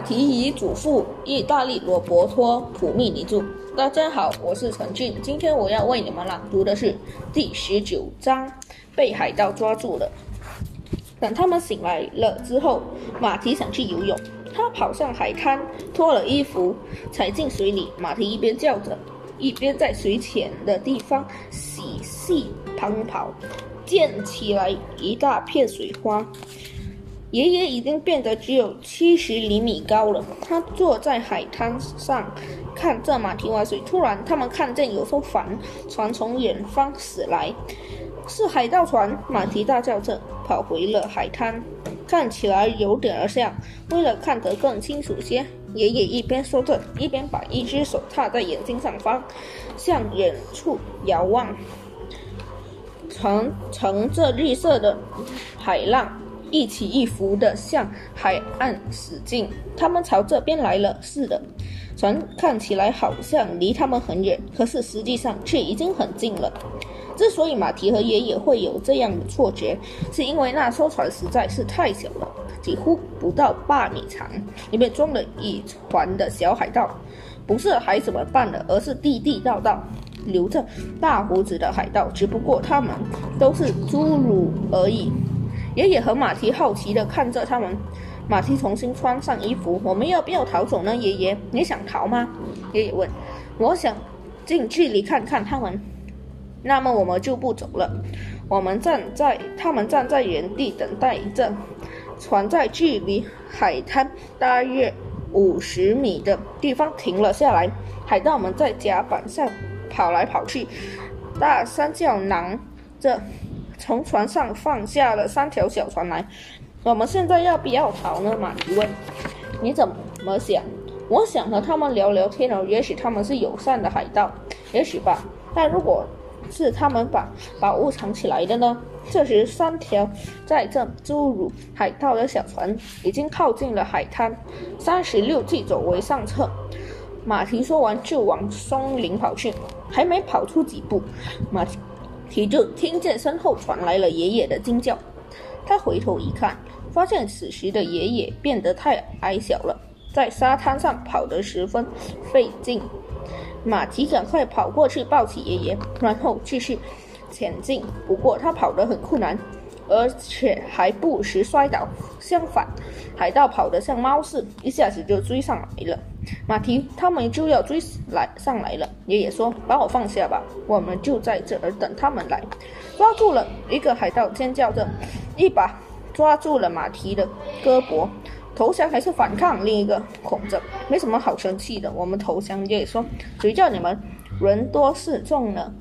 提与祖父意大利罗伯托·普密尼著。大家好，我是陈俊，今天我要为你们朗读的是第十九章：被海盗抓住了。等他们醒来了之后，马蹄想去游泳，他跑上海滩，脱了衣服，踩进水里。马蹄一边叫着，一边在水浅的地方细细奔跑，溅起来一大片水花。爷爷已经变得只有七十厘米高了。他坐在海滩上，看着马蹄划水。突然，他们看见有艘帆船从远方驶来，是海盗船！马蹄大叫着跑回了海滩，看起来有点儿像。为了看得更清楚些，爷爷一边说着，一边把一只手插在眼睛上方，向远处遥望。乘乘着绿色的海浪。一起一伏的向海岸驶进，他们朝这边来了似的。船看起来好像离他们很远，可是实际上却已经很近了。之所以马蹄和爷爷会有这样的错觉，是因为那艘船实在是太小了，几乎不到八米长，里面装了一船的小海盗，不是孩子们扮的，而是地地道道留着大胡子的海盗，只不过他们都是侏儒而已。爷爷和马蹄好奇地看着他们。马蹄重新穿上衣服。我们要不要逃走呢？爷爷，你想逃吗？爷爷问。我想近距离看看他们。那么我们就不走了。我们站在，他们站在原地等待着。船在距离海滩大约五十米的地方停了下来。海盗们在甲板上跑来跑去，大声叫嚷着。从船上放下了三条小船来，我们现在要不要逃呢？马蹄问。你怎么想？我想和他们聊聊天哦。也许他们是友善的海盗，也许吧。但如果是他们把宝物藏起来的呢？这时，三条载着侏儒海盗的小船已经靠近了海滩。三十六计走为上策。马蹄说完就往松林跑去，还没跑出几步，马。提柱听见身后传来了爷爷的惊叫，他回头一看，发现此时的爷爷变得太矮小了，在沙滩上跑得十分费劲。马蹄赶快跑过去抱起爷爷，然后继续前进。不过他跑得很困难。而且还不时摔倒。相反，海盗跑得像猫似，一下子就追上来了。马蹄他们就要追来上来了。爷爷说：“把我放下吧，我们就在这儿等他们来。”抓住了一个海盗，尖叫着，一把抓住了马蹄的胳膊。投降还是反抗？另一个恐着，没什么好生气的。我们投降。爷爷说：“谁叫你们人多势众呢？